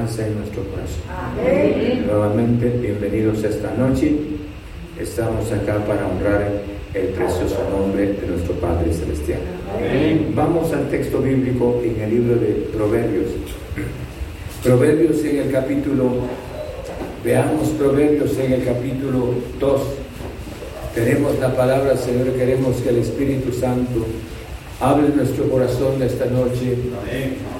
en nuestro corazón. Amén. Nuevamente, bienvenidos esta noche. Estamos acá para honrar el precioso nombre de nuestro Padre Celestial. Amén. Vamos al texto bíblico en el libro de Proverbios. Proverbios en el capítulo, veamos Proverbios en el capítulo 2. Tenemos la palabra, Señor, queremos que el Espíritu Santo hable en nuestro corazón esta noche. Amén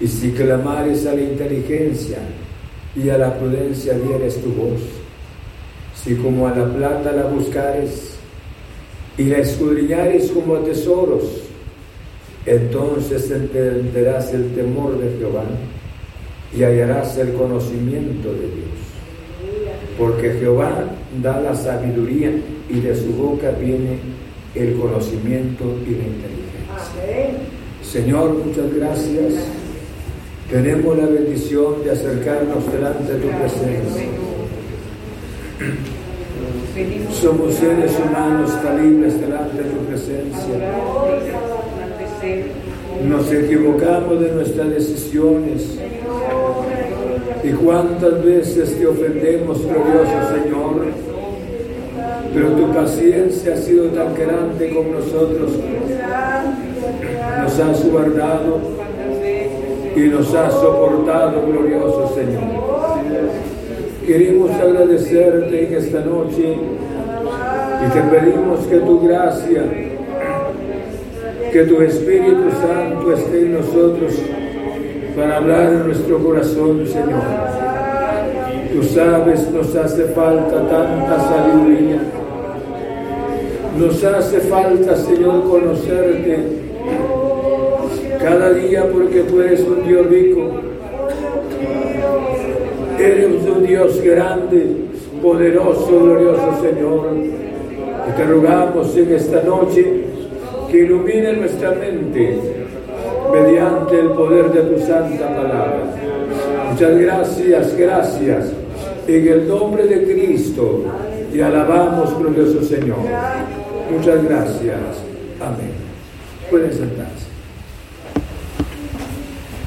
y si clamares a la inteligencia, y a la prudencia dieres tu voz, si como a la plata la buscares, y la escudriñares como a tesoros, entonces entenderás el temor de Jehová y hallarás el conocimiento de Dios. Porque Jehová da la sabiduría y de su boca viene el conocimiento y la inteligencia. Señor, muchas gracias. Tenemos la bendición de acercarnos delante de tu presencia. Somos seres humanos falibles delante de tu presencia. Nos equivocamos de nuestras decisiones y cuántas veces te ofendemos, glorioso Señor. Pero tu paciencia ha sido tan grande con nosotros. Nos has guardado y nos has soportado, glorioso Señor. Queremos agradecerte en esta noche y te pedimos que tu gracia que tu Espíritu Santo esté en nosotros para hablar en nuestro corazón, Señor. Tú sabes, nos hace falta tanta sabiduría. Nos hace falta, Señor, conocerte cada día porque tú eres un Dios rico. Eres un Dios grande, poderoso, glorioso, Señor. Te rogamos en esta noche que ilumine nuestra mente mediante el poder de tu santa palabra. Muchas gracias, gracias. En el nombre de Cristo te alabamos, glorioso Señor. Muchas gracias. Amén. Pueden sentarse.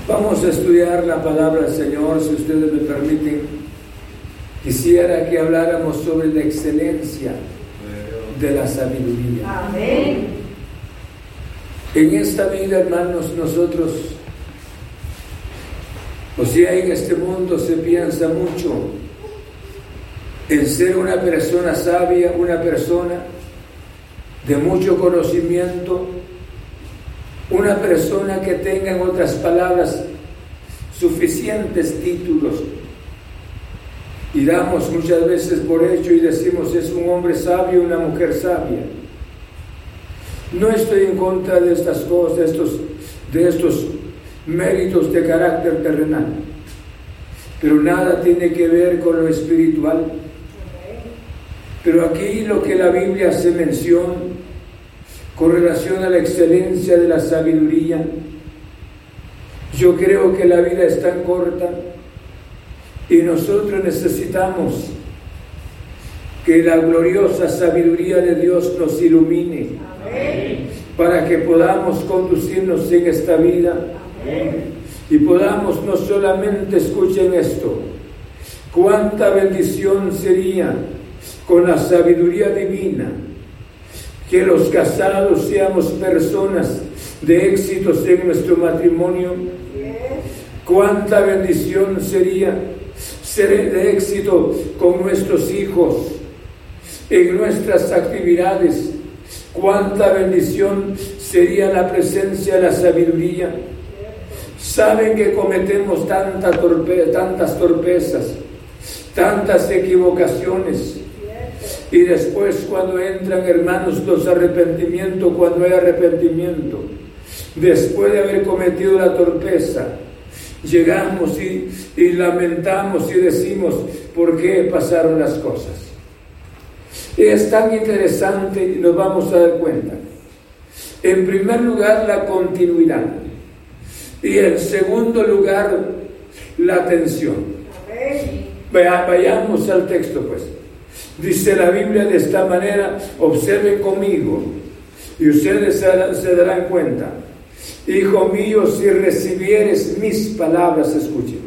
Vamos a estudiar la palabra del Señor, si ustedes me permiten. Quisiera que habláramos sobre la excelencia de la sabiduría. Amén. En esta vida, hermanos, nosotros, o sea, en este mundo se piensa mucho en ser una persona sabia, una persona de mucho conocimiento, una persona que tenga, en otras palabras, suficientes títulos. Y damos muchas veces por hecho y decimos es un hombre sabio, una mujer sabia. No estoy en contra de estas cosas, de estos, de estos méritos de carácter terrenal, pero nada tiene que ver con lo espiritual. Pero aquí lo que la Biblia hace mención con relación a la excelencia de la sabiduría, yo creo que la vida es tan corta y nosotros necesitamos que la gloriosa sabiduría de Dios nos ilumine para que podamos conducirnos en esta vida. Y podamos no solamente escuchen esto, cuánta bendición sería con la sabiduría divina que los casados seamos personas de éxitos en nuestro matrimonio. Cuánta bendición sería ser de éxito con nuestros hijos en nuestras actividades Cuánta bendición sería la presencia de la sabiduría. Saben que cometemos tanta tantas torpezas, tantas equivocaciones. Y después cuando entran hermanos los arrepentimientos, cuando hay arrepentimiento, después de haber cometido la torpeza, llegamos y, y lamentamos y decimos, ¿por qué pasaron las cosas? Es tan interesante y nos vamos a dar cuenta. En primer lugar, la continuidad. Y en segundo lugar, la atención. Vayamos al texto, pues. Dice la Biblia de esta manera, observen conmigo y ustedes se darán cuenta. Hijo mío, si recibieres mis palabras, escuchen,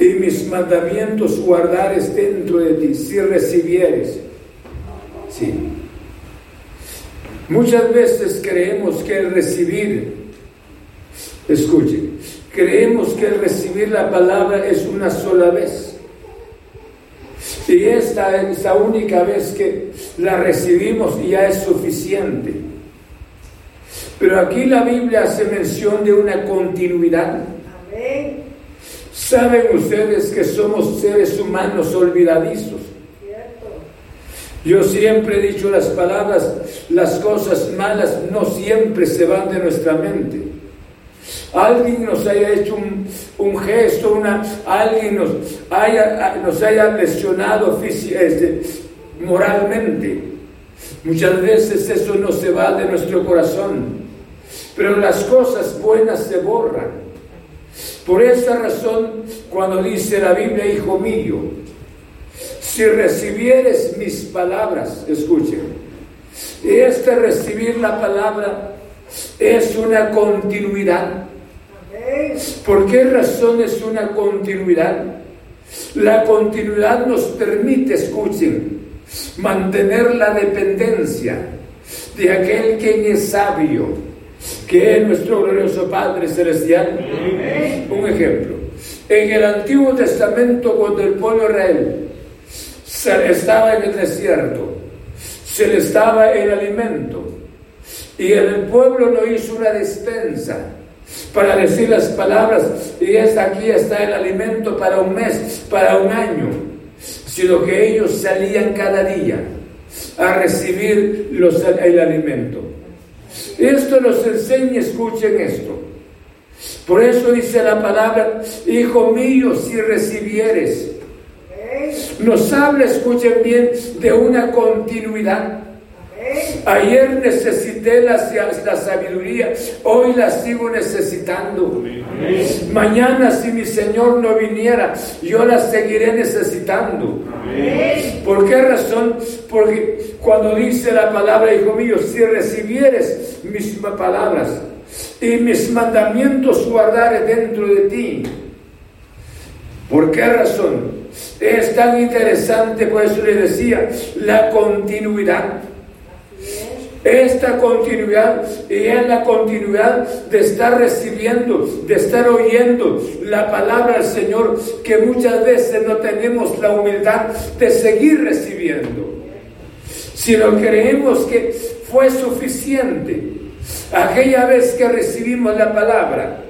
y mis mandamientos guardares dentro de ti, si recibieres, Sí. Muchas veces creemos que el recibir, escuche, creemos que el recibir la palabra es una sola vez. Y esta es la única vez que la recibimos ya es suficiente. Pero aquí la Biblia hace mención de una continuidad. Saben ustedes que somos seres humanos olvidadizos. Yo siempre he dicho las palabras, las cosas malas no siempre se van de nuestra mente. Alguien nos haya hecho un, gesto, una, alguien nos haya, nos haya lesionado este, moralmente. Muchas veces eso no se va de nuestro corazón, pero las cosas buenas se borran. Por esa razón, cuando dice la Biblia, hijo mío, si recibieres mis palabras, escuchen, este recibir la palabra es una continuidad. ¿Por qué razón es una continuidad? La continuidad nos permite, escuchen, mantener la dependencia de aquel quien es sabio, que es nuestro glorioso Padre Celestial. Un ejemplo. En el Antiguo Testamento, cuando el pueblo Israel se estaba en el desierto, se le estaba el alimento Y el pueblo no hizo una despensa para decir las palabras, y es aquí está el alimento para un mes, para un año, sino que ellos salían cada día a recibir los, el alimento. Esto nos enseña, escuchen esto. Por eso dice la palabra, hijo mío, si recibieres, nos habla, escuchen bien, de una continuidad. Ayer necesité la, la, sabiduría, hoy la sigo necesitando. Mañana si mi Señor no viniera, yo la seguiré necesitando. ¿Por qué razón? Porque cuando dice la palabra, hijo mío, si recibieres mis palabras y mis mandamientos guardaré dentro de ti. ¿Por qué razón? Es tan interesante, por eso le decía, la continuidad. Esta continuidad y es la continuidad de estar recibiendo, de estar oyendo la palabra del Señor que muchas veces no tenemos la humildad de seguir recibiendo. Si lo creemos que fue suficiente aquella vez que recibimos la palabra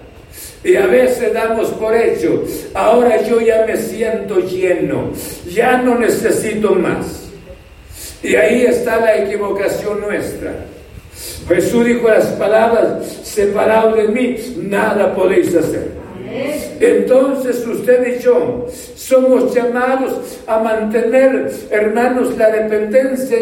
y a veces damos por hecho, ahora yo ya me siento lleno, ya no necesito más. Y ahí está la equivocación nuestra. Jesús dijo las palabras, separado de mí, nada podéis hacer. Entonces usted y yo somos llamados a mantener, hermanos, la dependencia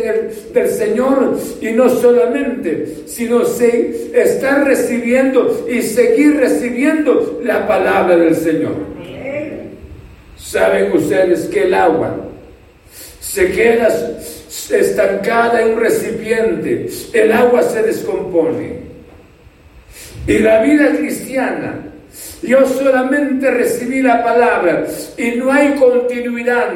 del Señor y no solamente, sino se, estar recibiendo y seguir recibiendo la palabra del Señor. Saben ustedes que el agua se queda estancada en un recipiente, el agua se descompone. Y la vida cristiana, yo solamente recibí la palabra y no hay continuidad,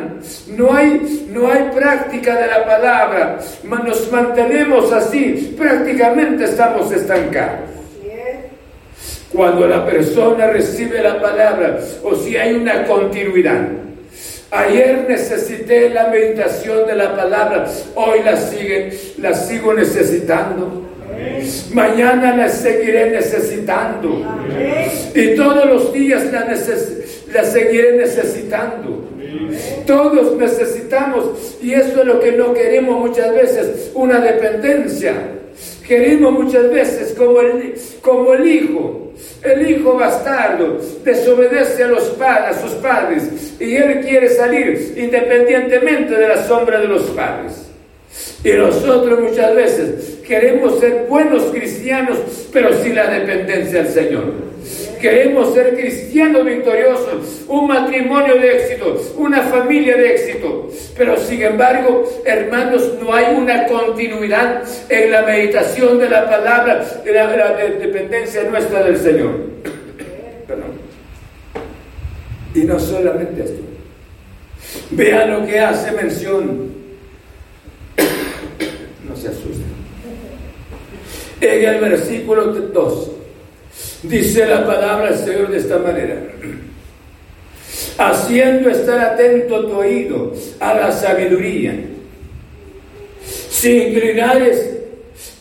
no hay, no hay práctica de la palabra, nos mantenemos así, prácticamente estamos estancados. Cuando la persona recibe la palabra o si hay una continuidad. Ayer necesité la meditación de la palabra, hoy la, sigue, la sigo necesitando. Mañana la seguiré necesitando. Y todos los días la, la seguiré necesitando. Todos necesitamos, y eso es lo que no queremos muchas veces, una dependencia. Queremos muchas veces como el, como el hijo, el hijo bastardo, desobedece a, los padres, a sus padres y él quiere salir independientemente de la sombra de los padres. Y nosotros muchas veces queremos ser buenos cristianos, pero sin la dependencia del Señor. Queremos ser cristianos victoriosos, un matrimonio de éxito, una familia de éxito. Pero sin embargo, hermanos, no hay una continuidad en la meditación de la palabra, de la, dependencia nuestra del Señor. Perdón. Y no solamente esto. Vean lo que hace mención se asusten. En el versículo 2 dice la palabra del Señor de esta manera. Haciendo estar atento tu oído a la sabiduría. Si inclinares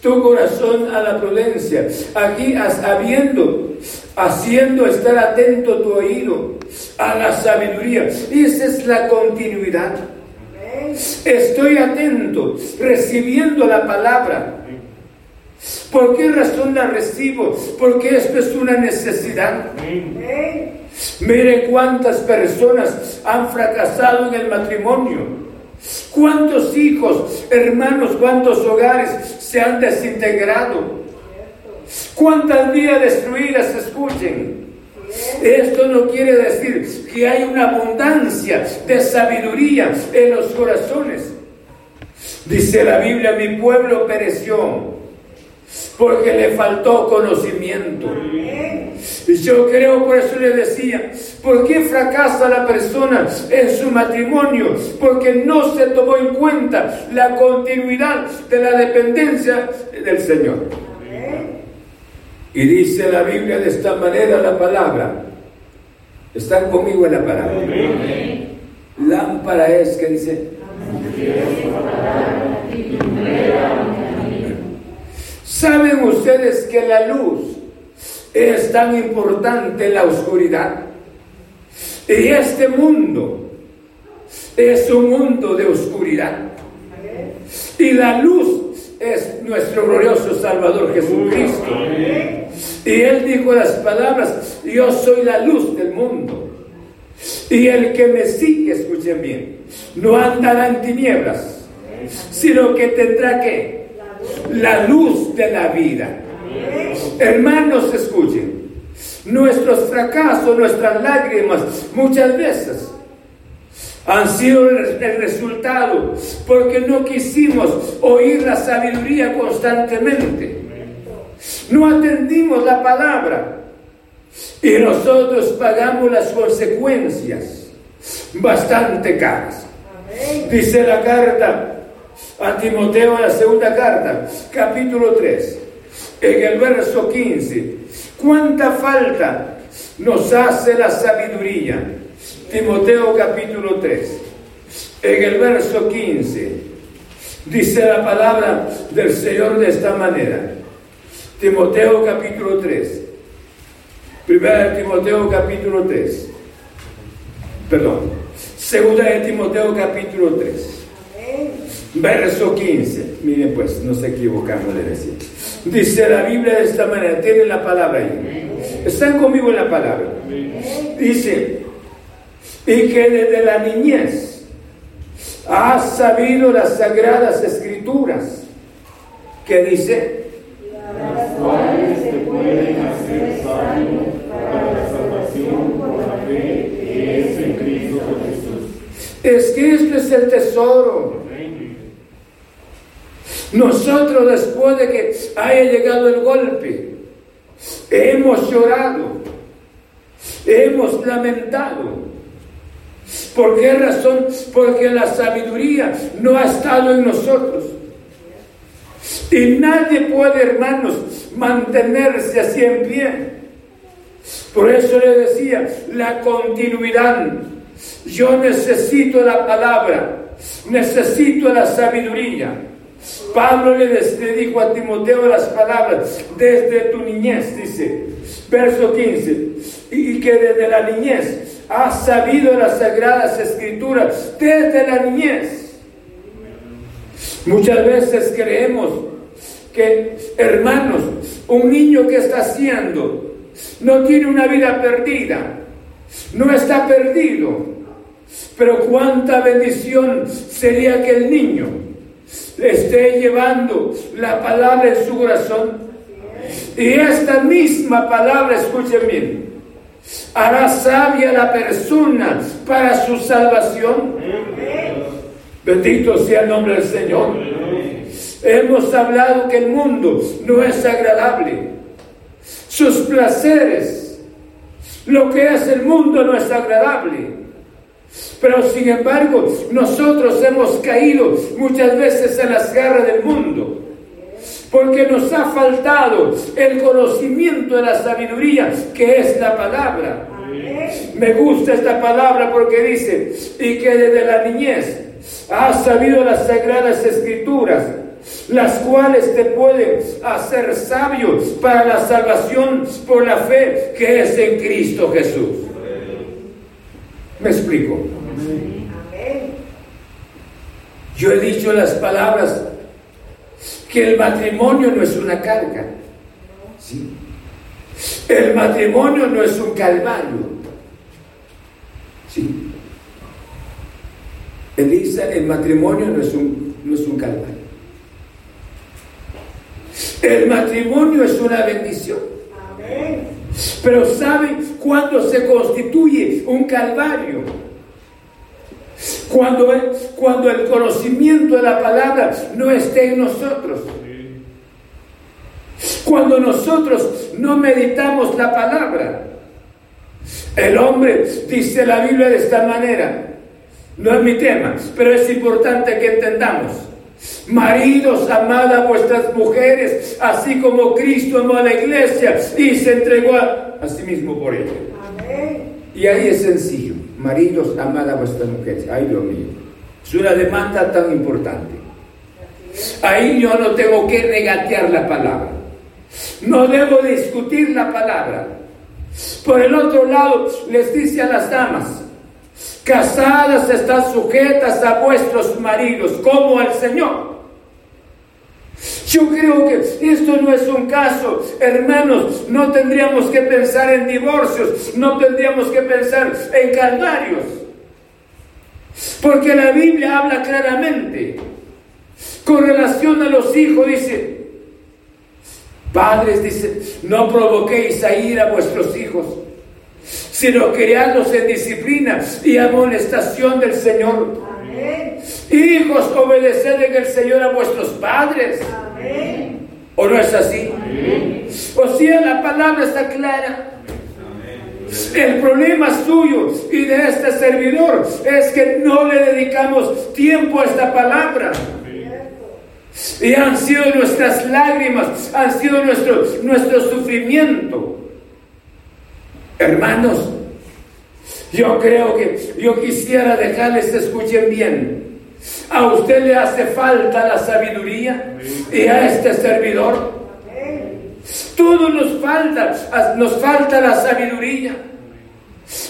tu corazón a la prudencia. Aquí habiendo, haciendo estar atento tu oído a la sabiduría. Esa es la continuidad. Estoy atento, recibiendo la palabra. ¿Por qué razón la recibo? Porque esto es una necesidad. Mire cuántas personas han fracasado en el matrimonio. ¿Cuántos hijos, hermanos, cuántos hogares se han desintegrado? ¿Cuántas vidas destruidas escuchen? Esto no quiere decir que hay una abundancia de sabiduría en los corazones. Dice la Biblia, mi pueblo pereció porque le faltó conocimiento. Y yo creo, por eso le decía, ¿por qué fracasa la persona en su matrimonio? Porque no se tomó en cuenta la continuidad de la dependencia del Señor. Y dice la Biblia de esta manera la palabra. Están conmigo en la palabra. Lámpara es que dice. ¿Saben ustedes que la luz es tan importante en la oscuridad? Y este mundo es un mundo de oscuridad. Y la luz es nuestro glorioso Salvador Jesucristo. Y él dijo las palabras, yo soy la luz del mundo. Y el que me sigue, escuchen bien, no andará en tinieblas, sino que tendrá que la luz de la vida. Hermanos, escuchen, nuestros fracasos, nuestras lágrimas, muchas veces han sido el resultado porque no quisimos oír la sabiduría constantemente. No atendimos la palabra y nosotros pagamos las consecuencias bastante caras. Dice la carta a Timoteo en la segunda carta, capítulo 3, en el verso 15. ¿Cuánta falta nos hace la sabiduría? Timoteo capítulo 3, en el verso 15, dice la palabra del Señor de esta manera. Timoteo capítulo 3, primera de Timoteo capítulo 3, perdón, segunda de Timoteo capítulo 3, verso 15, miren pues, nos equivocamos de decir. Dice la Biblia de esta manera, tienen la palabra ahí. Están conmigo en la palabra. Dice, y que desde la niñez has sabido las sagradas escrituras, que dice, las cuales se pueden hacer sabios para la salvación por la fe que es en Cristo Jesús. Es este es el tesoro. Nosotros después de que haya llegado el golpe, hemos llorado, hemos lamentado, ¿Por qué razón? Porque la sabiduría no ha estado en nosotros. Y nadie puede, hermanos, mantenerse así en pie. Por eso le decía, la continuidad. Yo necesito la palabra, necesito la sabiduría. Pablo le, dijo a Timoteo las palabras, desde tu niñez, dice, verso 15, y que desde la niñez has sabido las sagradas escrituras desde la niñez. Muchas veces creemos que, hermanos, un niño que está haciendo no tiene una vida perdida, no está perdido. Pero cuánta bendición sería que el niño esté llevando la palabra en su corazón. Y esta misma palabra, escuchen bien, hará sabia la persona para su salvación. Bendito sea el nombre del Señor. Hemos hablado que el mundo no es agradable. Sus placeres, lo que es el mundo no es agradable. Pero sin embargo, nosotros hemos caído muchas veces en las garras del mundo porque nos ha faltado el conocimiento de la sabiduría que es la palabra. Me gusta esta palabra porque dice, y que desde la niñez has sabido las sagradas escrituras, las cuales te pueden hacer sabios para la salvación por la fe que es en Cristo Jesús. ¿Me explico? Yo he dicho las palabras que el matrimonio no es una carga. ¿sí? El matrimonio no es un calvario. ¿sí? Elisa, el matrimonio no es un, no es un calvario. El matrimonio es una bendición. Pero ¿saben cuándo se constituye un calvario? Cuando cuando el conocimiento de la palabra no esté en nosotros. Cuando nosotros no meditamos la palabra. El hombre, dice la Biblia de esta manera, no es mi tema, pero es importante que entendamos. Maridos, amad a vuestras mujeres, así como Cristo amó a la iglesia y se entregó a, a sí mismo por ella. Y ahí es sencillo. Maridos, amad a vuestras mujeres. Ay, Dios mío. Es una demanda tan importante. Ahí yo no tengo que regatear la palabra. No debo discutir la palabra. Por el otro lado, les dice a las damas, casadas están sujetas a vuestros maridos como al Señor. Yo creo que esto no es un caso, hermanos, no tendríamos que pensar en divorcios, no tendríamos que pensar en calvarios, porque la Biblia habla claramente. Con relación a los hijos, dice, padres, dice, no provoquéis a ir a vuestros hijos, sino criadlos en disciplina y amonestación del Señor. Hijos, obedeced en el Señor a vuestros padres. ¿O no es así? O sea, la palabra está clara. El problema suyo y de este servidor es que no le dedicamos tiempo a esta palabra. Y han sido nuestras lágrimas, han sido nuestro, nuestro sufrimiento. Hermanos, yo creo que yo quisiera dejarles escuchen bien. A usted le hace falta la sabiduría y a este servidor. Todo nos falta, nos falta la sabiduría.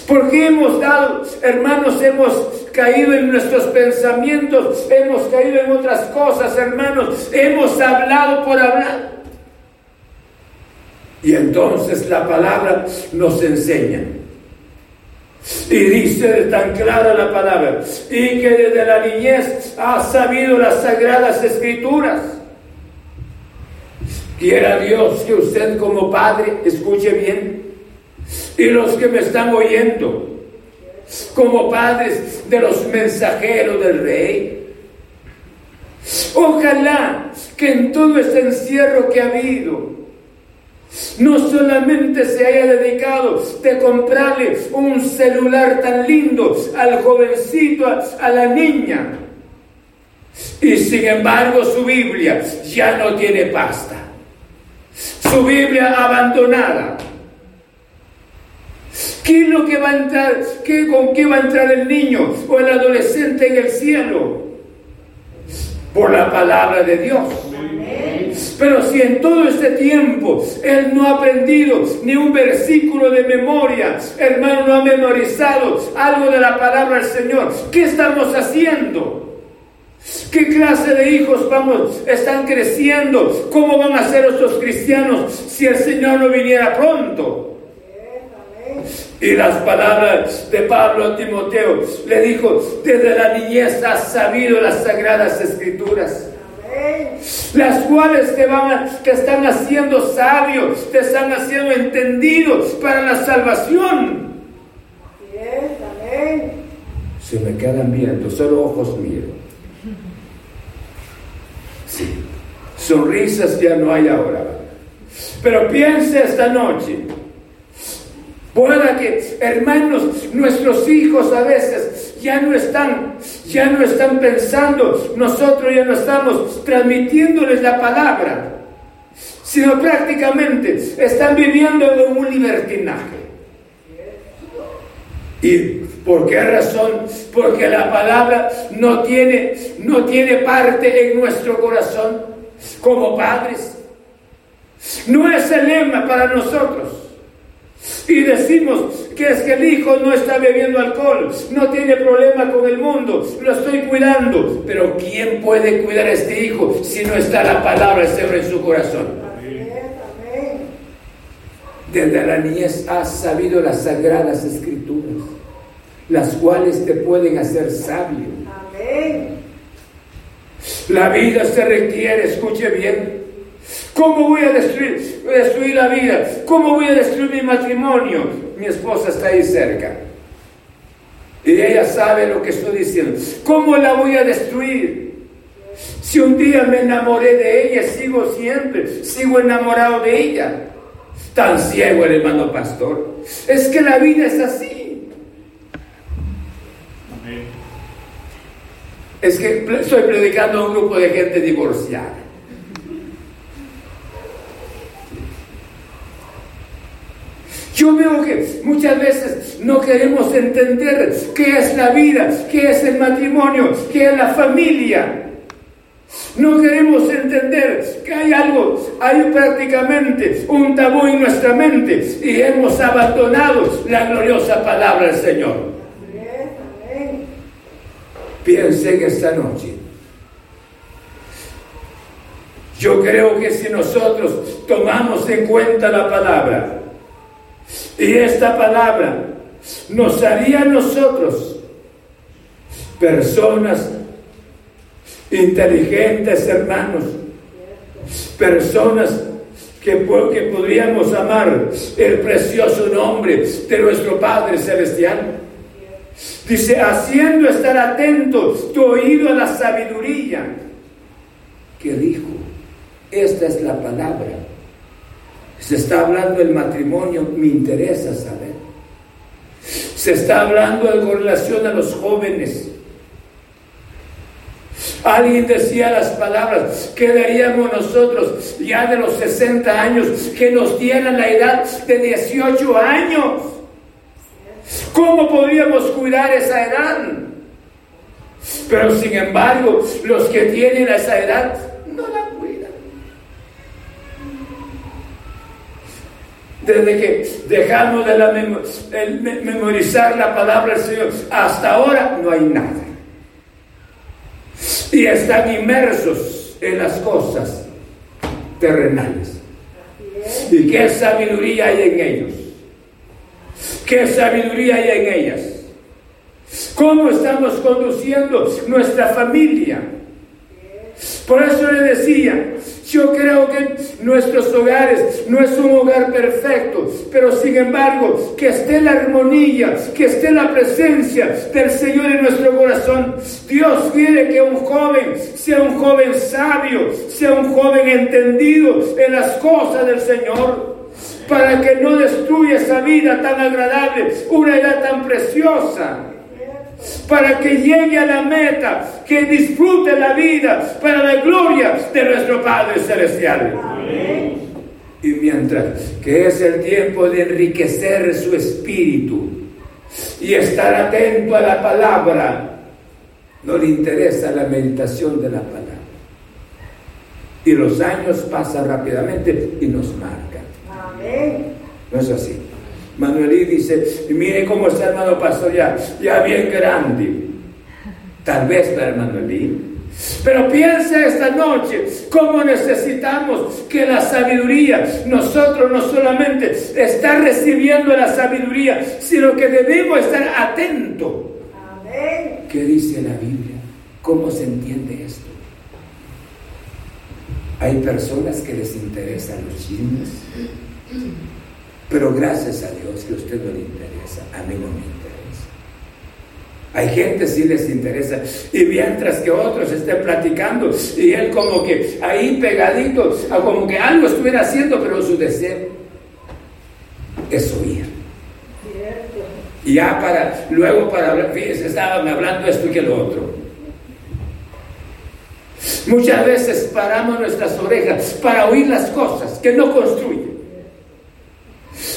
Porque hemos dado, hermanos, hemos caído en nuestros pensamientos, hemos caído en otras cosas, hermanos, hemos hablado por hablar. Y entonces la palabra nos enseña. Y dice tan clara la palabra, y que desde la niñez ha sabido las sagradas escrituras. Quiera Dios que usted como padre escuche bien, y los que me están oyendo, como padres de los mensajeros del rey. Ojalá que en todo este encierro que ha habido, no solamente se haya dedicado de comprarle un celular tan lindo al jovencito, a, la niña, y sin embargo su Biblia ya no tiene pasta. Su Biblia abandonada. ¿Qué es lo que va a entrar? ¿Qué, ¿Con qué va a entrar el niño o el adolescente en el cielo? Por la palabra de Dios. Pero si en todo este tiempo él no ha aprendido ni un versículo de memoria, hermano, no ha memorizado algo de la palabra del Señor, ¿qué estamos haciendo? ¿Qué clase de hijos vamos, están creciendo? ¿Cómo van a ser estos cristianos si el Señor no viniera pronto? Y las palabras de Pablo a Timoteo le dijo, desde la niñez has sabido las sagradas escrituras las cuales te van que están haciendo sabios, te están haciendo entendidos para la salvación. Se me quedan viendo, solo ojos míos. Sí, sonrisas ya no hay ahora. Pero piense esta noche, Pueda que, hermanos, nuestros hijos a veces ya no están, ya no están pensando, nosotros ya no estamos transmitiéndoles la palabra, sino prácticamente están viviendo en un libertinaje. ¿Y por qué razón? Porque la palabra no tiene, no tiene parte en nuestro corazón como padres. No es el lema para nosotros. Y decimos que es que el hijo no está bebiendo alcohol, no tiene problema con el mundo, lo estoy cuidando. Pero ¿quién puede cuidar a este hijo si no está la palabra del Señor en su corazón? Desde la niñez has sabido las sagradas escrituras, las cuales te pueden hacer sabio. La vida se requiere, escuche bien, ¿Cómo voy a destruir, destruir la vida? ¿Cómo voy a destruir mi matrimonio? Mi esposa está ahí cerca. Y ella sabe lo que estoy diciendo. ¿Cómo la voy a destruir? Si un día me enamoré de ella, sigo siempre, sigo enamorado de ella. Tan ciego el hermano pastor. Es que la vida es así. Es que estoy predicando a un grupo de gente divorciada. Yo veo que muchas veces no queremos entender qué es la vida, qué es el matrimonio, qué es la familia. No queremos entender que hay algo, hay prácticamente un tabú en nuestra mente y hemos abandonado la gloriosa palabra del Señor. Piensen esta noche. Yo creo que si nosotros tomamos en cuenta la palabra y esta palabra nos haría a nosotros personas inteligentes, hermanos, personas que, que podríamos amar el precioso nombre de nuestro Padre Celestial. Dice, haciendo estar atentos tu oído a la sabiduría. que dijo? Esta es la palabra. Se está hablando del matrimonio, me interesa saber. Se está hablando de relación a los jóvenes. Alguien decía las palabras, quedaríamos nosotros ya de los 60 años que nos dieran la edad de 18 años. ¿Cómo podríamos cuidar esa edad? Pero sin embargo, los que tienen esa edad no la cuidan. Desde que dejamos de memorizar la palabra del Señor hasta ahora no hay nada y están inmersos en las cosas terrenales. ¿Y qué sabiduría hay en ellos? ¿Qué sabiduría hay en ellas? ¿Cómo estamos conduciendo nuestra familia? Por eso le decía, yo creo que nuestros hogares no es un hogar perfecto, pero sin embargo, que esté la armonía, que esté la presencia del Señor en nuestro corazón. Dios quiere que un joven sea un joven sabio, sea un joven entendido en las cosas del Señor, para que no destruya esa vida tan agradable, una edad tan preciosa para que llegue a la meta, que disfrute la vida para la gloria de nuestro Padre Celestial. Y mientras que es el tiempo de enriquecer su espíritu y estar atento a la palabra, no le interesa la meditación de la palabra. Y los años pasan rápidamente y nos marcan. No es así. Manuelí dice, mire cómo está hermano pastor ya, ya bien grande. Tal vez para Manuelí. Pero piensa esta noche cómo necesitamos que la sabiduría, nosotros no solamente estar recibiendo la sabiduría, sino que debemos estar atentos. ¿Qué dice la Biblia? ¿Cómo se entiende esto? Hay personas que les interesan los chismes. Pero gracias a Dios que a usted no le interesa, a mí no me interesa. Hay gente sí les interesa. Y mientras que otros estén platicando y él como que ahí pegadito, como que algo estuviera haciendo, pero su deseo es oír. Y ya para, luego para hablar, fíjense, estaban hablando esto y que lo otro. Muchas veces paramos nuestras orejas para oír las cosas que no construyen.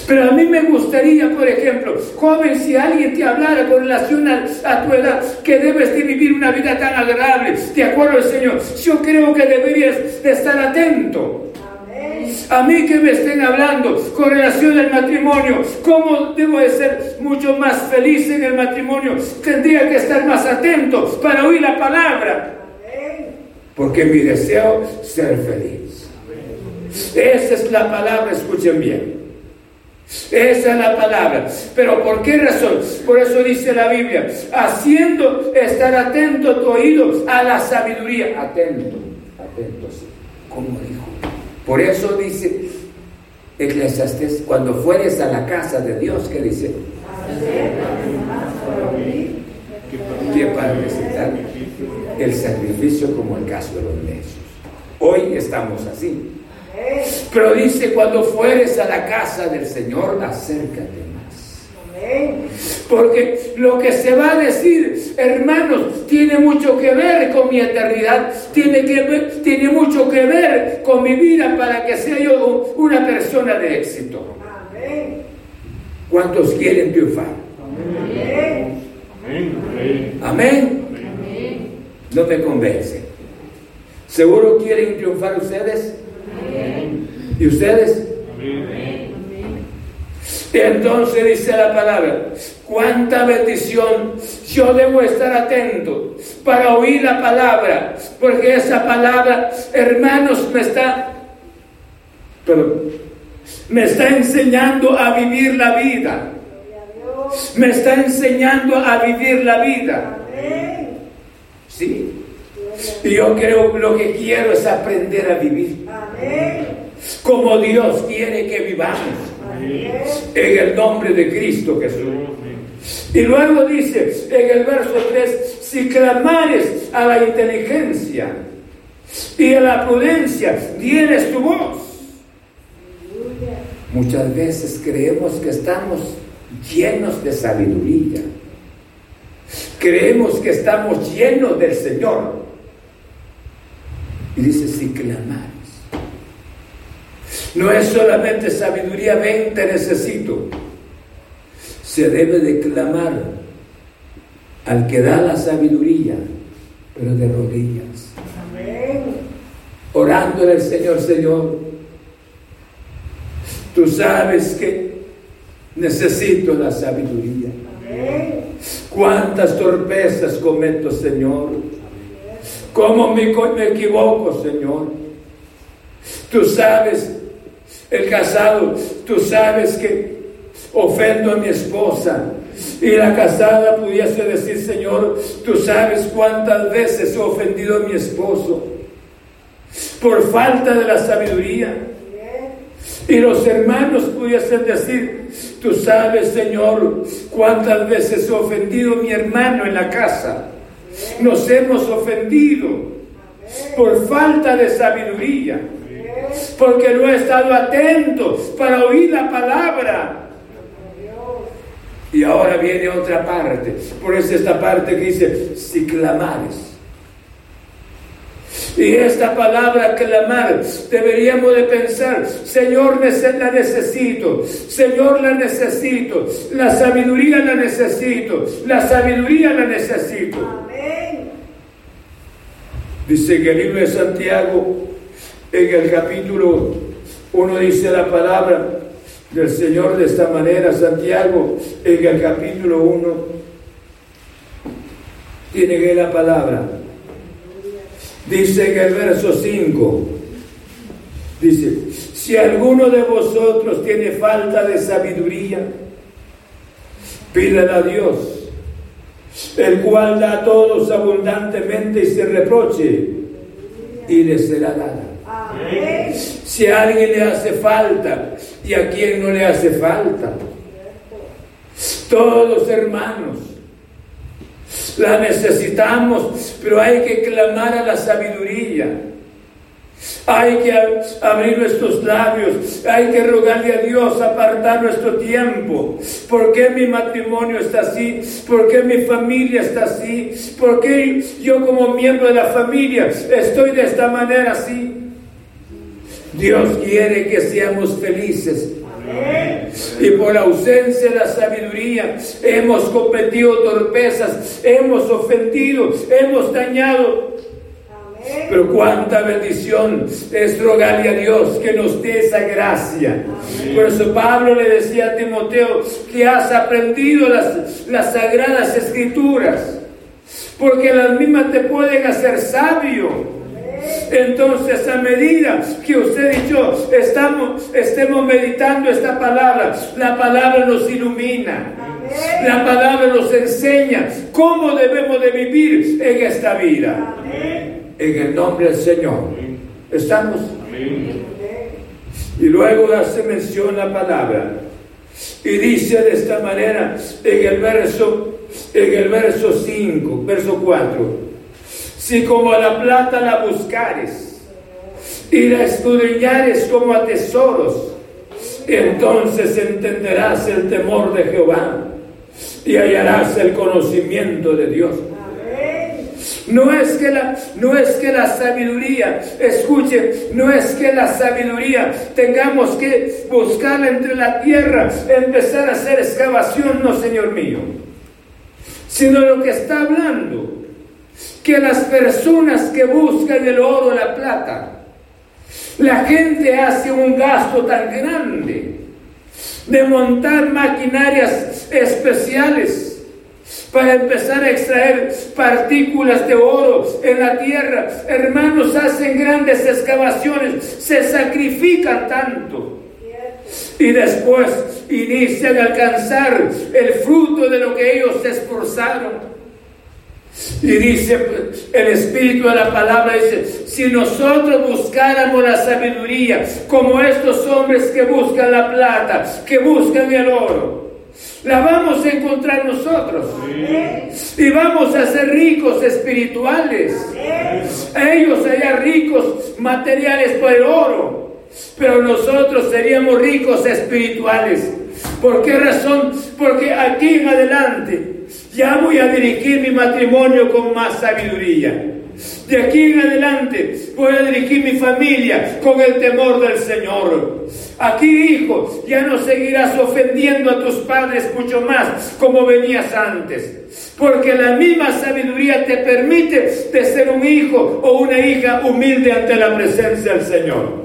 Pero a mí me gustaría, por ejemplo, joven, si alguien te hablara con relación a, tu edad, que debes de vivir una vida tan agradable, de acuerdo al Señor, yo creo que deberías de estar atento. A mí que me estén hablando con relación al matrimonio, cómo debo de ser mucho más feliz en el matrimonio, tendría que estar más atento para oír la palabra. Porque mi deseo es ser feliz. Esa es la palabra, escuchen bien. Esa es la palabra. Pero ¿por qué razón? Por eso dice la Biblia, haciendo estar atento tu oído a la sabiduría. Atento, atento, sí. Como dijo. Por eso dice Eclesiastes, cuando fueres a la casa de Dios, ¿qué dice? Que para necesitar el sacrificio como el caso de los necios. Hoy estamos así. Pero dice, cuando fueres a la casa del Señor, acércate más. Porque lo que se va a decir, hermanos, tiene mucho que ver con mi eternidad, tiene, que ver, tiene mucho que ver con mi vida para que sea yo una persona de éxito. ¿Cuántos quieren triunfar? Amén. Amén. No me convence. ¿Seguro quieren triunfar ustedes? ¿Y ustedes? Entonces dice la palabra, cuánta bendición, yo debo estar atento para oír la palabra, porque esa palabra, hermanos, me está, pero me está enseñando a vivir la vida. Me está enseñando a vivir la vida. Y yo creo lo que quiero es aprender a vivir. Como Dios quiere que vivamos. En el nombre de Cristo Jesús. Y luego dice en el verso 3, si clamares a la inteligencia y a la prudencia, tienes tu voz. Muchas veces creemos que estamos llenos de sabiduría. Creemos que estamos llenos del Señor. Y dice, si clamares. No es solamente sabiduría, ven, te necesito. Se debe de clamar al que da la sabiduría, pero de rodillas. Amén. Orándole al Señor, Señor. Tú sabes que necesito la sabiduría. Amén. Cuántas torpezas cometo, Señor. ¿Cómo me, equivoco, Señor? Tú sabes el casado, tú sabes que ofendo a mi esposa. Y la casada pudiese decir, Señor, tú sabes cuántas veces he ofendido a mi esposo por falta de la sabiduría. Y los hermanos pudiesen decir, tú sabes, Señor, cuántas veces he ofendido a mi hermano en la casa. Nos hemos ofendido por falta de sabiduría porque no he estado atento para oír la palabra. Y ahora viene otra parte. Por eso esta parte dice, si clamares. Y esta palabra clamar, deberíamos de pensar, Señor, la necesito, Señor, la necesito, la sabiduría la necesito, la sabiduría la necesito. Amén. Dice que el libro de Santiago, en el capítulo 1 dice la palabra del Señor de esta manera, Santiago, en el capítulo 1, tiene que la palabra. Dice en el verso 5, dice, si alguno de vosotros tiene falta de sabiduría, pídala a Dios, el cual da a todos abundantemente y se reproche, y le será dada. Si a alguien le hace falta y a quien no le hace falta. Todos hermanos, la necesitamos, pero hay que clamar a la sabiduría. Hay que abrir nuestros labios, hay que rogarle a Dios apartar nuestro tiempo. ¿Por qué mi matrimonio está así? ¿Por qué mi familia está así? ¿Por qué yo como miembro de la familia estoy de esta manera así? Dios quiere que seamos felices. Y por ausencia de la sabiduría hemos cometido torpezas, hemos ofendido, hemos dañado. Pero cuánta bendición es rogarle a Dios que nos dé esa gracia. Por eso Pablo le decía a Timoteo que has aprendido las, las sagradas escrituras, porque las mismas te pueden hacer sabio. Entonces, a medida que usted y yo estamos, estemos meditando esta palabra, la palabra nos ilumina. La palabra nos enseña cómo debemos de vivir en esta vida. En el nombre del Señor. ¿Estamos? Y luego hace mención la palabra. Y dice de esta manera en el verso, en el verso 5, verso 4. Si como a la plata la buscares y la escudriñares como a tesoros, entonces entenderás el temor de Jehová y hallarás el conocimiento de Dios. No es que la, no es que la sabiduría, escuche, no es que la sabiduría tengamos que buscarla entre la tierra, empezar a hacer excavación, no, Señor mío, sino lo que está hablando que las personas que buscan el oro la plata, la gente hace un gasto tan grande de montar maquinarias especiales para empezar a extraer partículas de oro en la tierra. Hermanos, hacen grandes excavaciones, se sacrifican tanto. Y después inician a alcanzar el fruto de lo que ellos se esforzaron. Y dice el Espíritu de la palabra, dice, si nosotros buscáramos la sabiduría como estos hombres que buscan la plata, que buscan el oro, la vamos a encontrar nosotros. Y vamos a ser ricos espirituales. Ellos serían ricos materiales por el oro, pero nosotros seríamos ricos espirituales. ¿Por qué razón? Porque aquí en adelante ya voy a dirigir mi matrimonio con más sabiduría. De aquí en adelante voy a dirigir mi familia con el temor del Señor. Aquí, hijo, ya no seguirás ofendiendo a tus padres mucho más como venías antes. Porque la misma sabiduría te permite de ser un hijo o una hija humilde ante la presencia del Señor.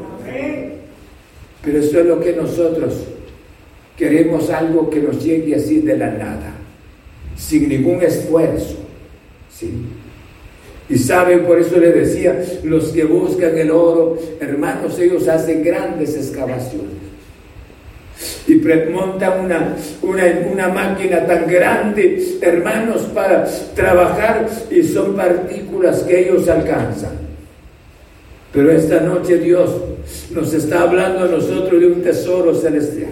Pero eso es lo que nosotros queremos algo que nos llegue así de la nada sin ningún esfuerzo. ¿sí? Y saben, por eso les decía, los que buscan el oro, hermanos, ellos hacen grandes excavaciones. Y montan una, una, una máquina tan grande, hermanos, para trabajar y son partículas que ellos alcanzan. Pero esta noche Dios nos está hablando a nosotros de un tesoro celestial.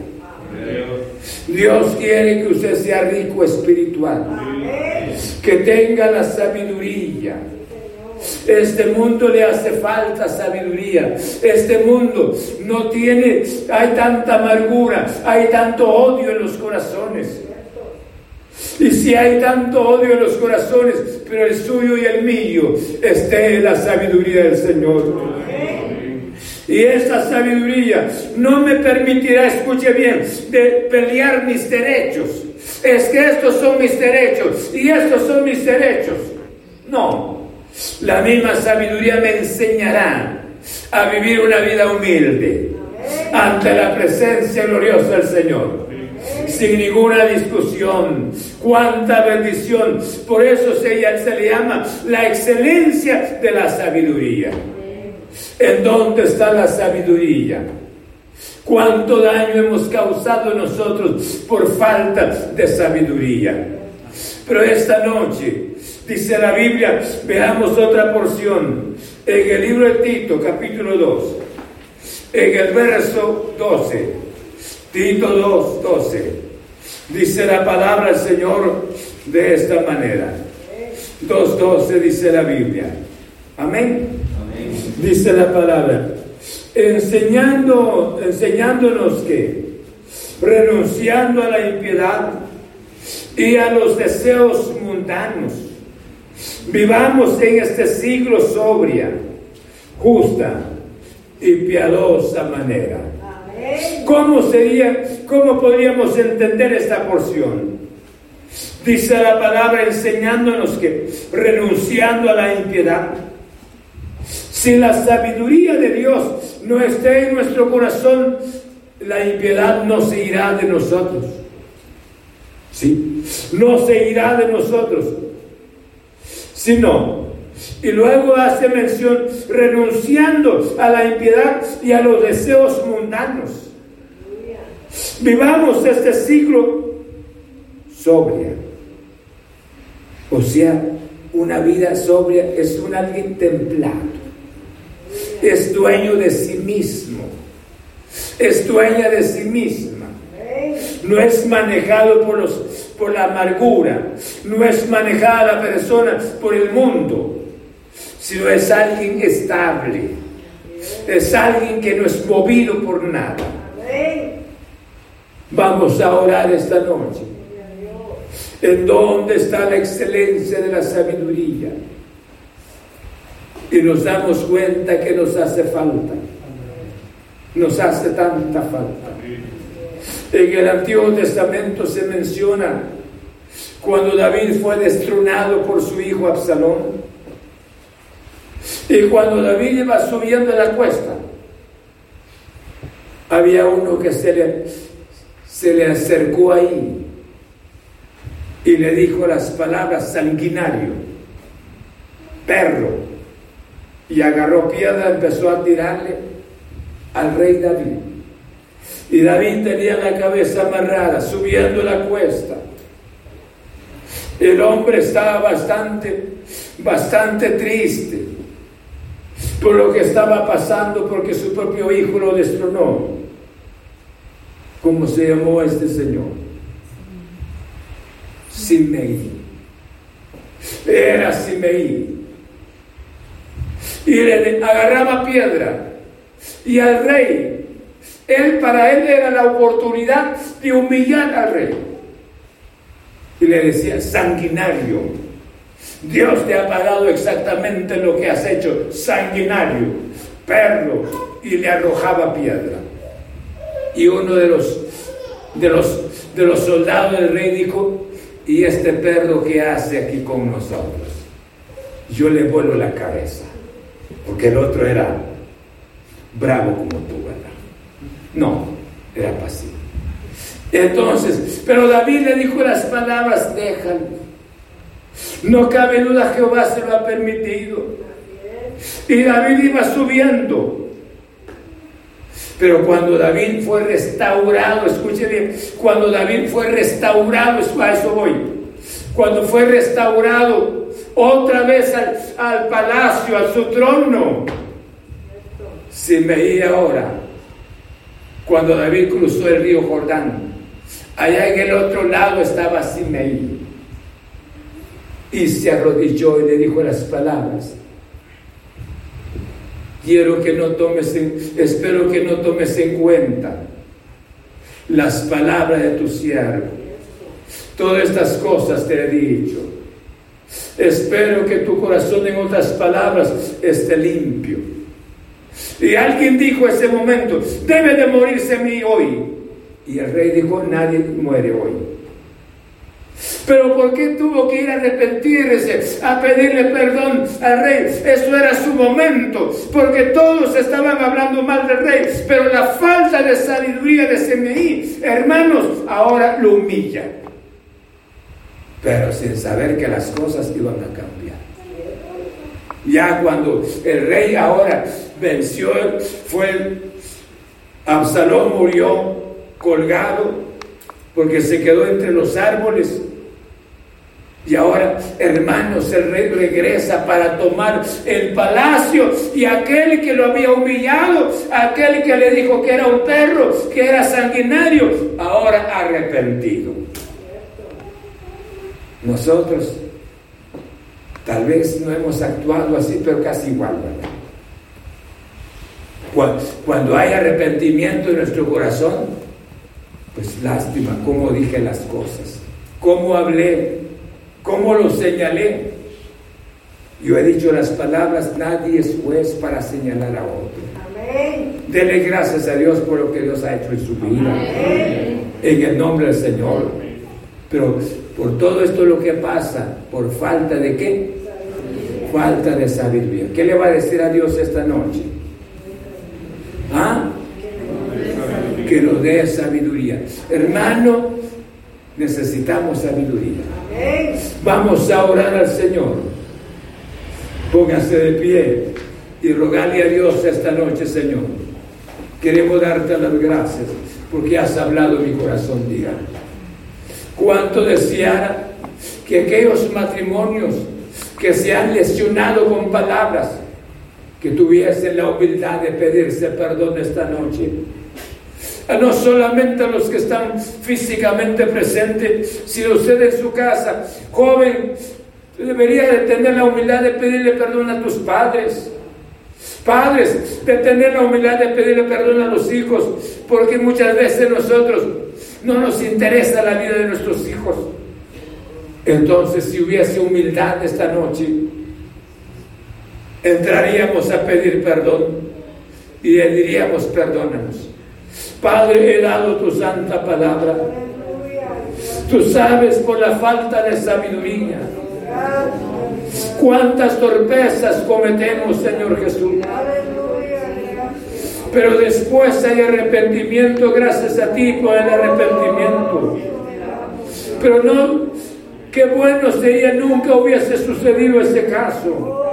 Dios quiere que usted sea rico espiritual, que tenga la sabiduría. Este mundo le hace falta sabiduría. Este mundo no tiene, hay tanta amargura, hay tanto odio en los corazones. Y si hay tanto odio en los corazones, pero el suyo y el mío esté en la sabiduría del Señor. Y esa sabiduría no me permitirá, escuche bien, de pelear mis derechos. Es que estos son mis derechos y estos son mis derechos. No, la misma sabiduría me enseñará a vivir una vida humilde ante la presencia gloriosa del Señor. Sin ninguna discusión. Cuánta bendición. Por eso se, se le llama la excelencia de la sabiduría. ¿En dónde está la sabiduría? ¿Cuánto daño hemos causado nosotros por falta de sabiduría? Pero esta noche, dice la Biblia, veamos otra porción. En el libro de Tito, capítulo 2, en el verso 12, Tito 2, 12, dice la palabra del Señor de esta manera. 2.12 dice la Biblia. Amén dice la palabra, enseñando, enseñándonos que, renunciando a la impiedad y a los deseos mundanos, vivamos en este siglo sobria, justa y piadosa manera. ¿Cómo sería, cómo podríamos entender esta porción? Dice la palabra enseñándonos que renunciando a la impiedad, si la sabiduría de Dios no está en nuestro corazón, la impiedad no se irá de nosotros. ¿Sí? No se irá de nosotros. Sino, y luego hace mención, renunciando a la impiedad y a los deseos mundanos. Vivamos este siglo sobria. O sea, una vida sobria es un alguien templado es dueño de sí mismo, es dueña de sí misma. No es manejado por, los, por la amargura, no es manejada la persona por el mundo, sino es alguien estable, es alguien que no es movido por nada. Vamos a orar esta noche. ¿En dónde está la excelencia de la sabiduría? y nos damos cuenta que nos hace falta. Nos hace tanta falta. En el Antiguo Testamento se menciona cuando David fue destronado por su hijo Absalón. Y cuando David iba subiendo la cuesta, había uno que se le, se le acercó ahí y le dijo las palabras sanguinario, perro, y agarró piedra, empezó a tirarle al rey David. Y David tenía la cabeza amarrada, subiendo la cuesta. El hombre estaba bastante, bastante triste por lo que estaba pasando, porque su propio hijo lo destronó. ¿Cómo se llamó este señor? Simei. Era Simei. Y le agarraba piedra. Y al rey, él para él era la oportunidad de humillar al rey. Y le decía, sanguinario, Dios te ha pagado exactamente lo que has hecho, sanguinario, perro, y le arrojaba piedra. Y uno de los, de los, de los soldados del rey dijo, ¿y este perro qué hace aquí con nosotros? Yo le vuelo la cabeza, porque el otro era bravo como tú. No, era pasivo. Entonces, pero David le dijo las palabras, déjalo. No cabe duda, Jehová se lo ha permitido. Y David iba subiendo. Pero cuando David fue restaurado, escuche bien, cuando David fue restaurado, a eso voy. Cuando fue restaurado otra vez al, al palacio, a su trono, se veía ahora, cuando David cruzó el río Jordán, Allá en el otro lado estaba Simei. Y se arrodilló y le dijo las palabras. Quiero que no tomes espero que no tomes en cuenta las palabras de tu siervo. Todas estas cosas te he dicho. Espero que tu corazón, en otras palabras, esté limpio. Y alguien dijo ese momento, debe de morirse mí hoy. Y el rey dijo, nadie muere hoy. Pero ¿por qué tuvo que ir a arrepentirse, a pedirle perdón al rey? Eso era su momento, porque todos estaban hablando mal del rey, pero la falta de sabiduría de Semeí, hermanos, ahora lo humilla. Pero sin saber que las cosas iban a cambiar. Ya cuando el rey ahora venció, fue Absalón murió, colgado porque se quedó entre los árboles. Y ahora, hermanos, el rey regresa para tomar el palacio y aquel que lo había humillado, aquel que le dijo que era un perro, que era sanguinario, ahora arrepentido. Nosotros tal vez no hemos actuado así, pero casi igual, Cuando, cuando hay arrepentimiento en nuestro corazón, pues lástima cómo dije las cosas, cómo hablé, cómo lo señalé. Yo he dicho las palabras, nadie es juez para señalar a otro. Amén. Dele gracias a Dios por lo que Dios ha hecho en su vida. En el nombre del Señor. Pero por todo esto lo que pasa, por falta de qué? Falta de sabiduría. ¿Qué le va a decir a Dios esta noche? ¿Ah? que nos dé sabiduría. Hermano, necesitamos sabiduría. Vamos a orar al Señor. Póngase de pie y rogarle a Dios esta noche, Señor. Queremos darte las gracias porque has hablado mi corazón, diga. Cuánto deseara que aquellos matrimonios que se han lesionado con palabras, que tuviesen la humildad de pedirse perdón esta noche no solamente a los que están físicamente presentes, sino usted en su casa, joven, debería de tener la humildad de pedirle perdón a tus padres. Padres, de tener la humildad de pedirle perdón a los hijos, porque muchas veces nosotros no nos interesa la vida de nuestros hijos. Entonces, si hubiese humildad esta noche, entraríamos a pedir perdón y le diríamos, perdónanos. Padre, he dado tu santa palabra. Tú sabes por la falta de sabiduría Cuántas torpezas cometemos, Señor Jesús. Pero después hay arrepentimiento gracias a ti por el arrepentimiento. Pero no, qué bueno sería nunca hubiese sucedido ese caso.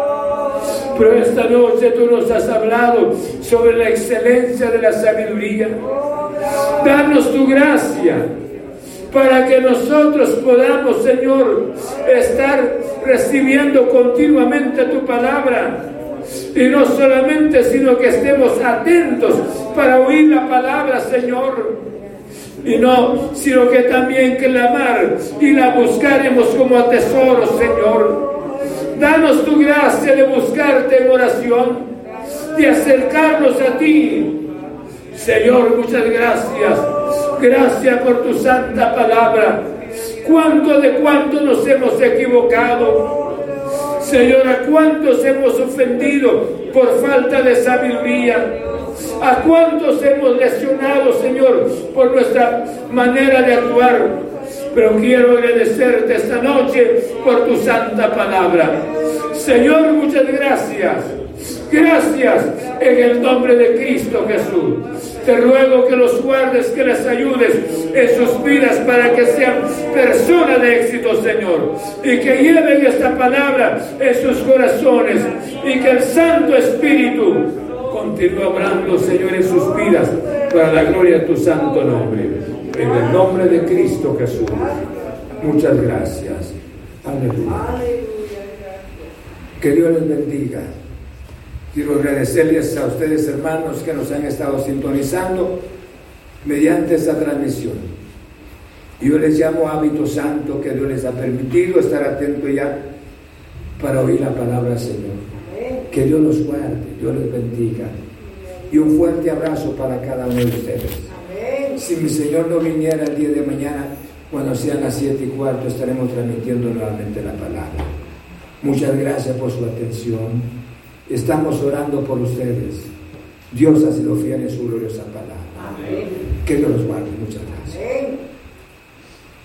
Pero esta noche tú nos has hablado sobre la excelencia de la sabiduría. Danos tu gracia para que nosotros podamos, Señor, estar recibiendo continuamente tu palabra. Y no solamente, sino que estemos atentos para oír la palabra, Señor. Y no, sino que también que la amar y la buscaremos como a tesoro, Señor. Danos tu gracia de buscarte en oración, de acercarnos a ti. Señor, muchas gracias Gracias por tu santa palabra. ¿Cuánto de cuánto nos hemos equivocado? Señor, ¿a cuántos hemos ofendido por falta de sabiduría? ¿A cuántos hemos lesionado, Señor, por nuestra manera de actuar? Pero quiero agradecerte esta noche por tu santa palabra. Señor, muchas gracias. Gracias en el nombre de Cristo Jesús. Te ruego que los guardes, que les ayudes en sus vidas para que sean personas de éxito, Señor. Y que lleven esta palabra en sus corazones. Y que el Santo Espíritu continúe obrando, Señor, en sus vidas para la gloria de tu santo nombre. En el nombre de Cristo Jesús. Muchas gracias. Aleluya. Que Dios les bendiga. Quiero agradecerles a ustedes, hermanos, que nos han estado sintonizando mediante esta transmisión. Yo les llamo hábito santo que Dios les ha permitido estar atento ya para oír la palabra del Señor. Que Dios los guarde, Dios les bendiga. Y un fuerte abrazo para cada uno de ustedes. Si mi Señor no viniera el día de mañana, cuando sean las siete y cuarto, estaremos transmitiendo nuevamente la palabra. Muchas gracias por su atención. Estamos orando por ustedes. Dios ha sido fiel en su gloriosa palabra. Que Dios los guarde. Muchas gracias.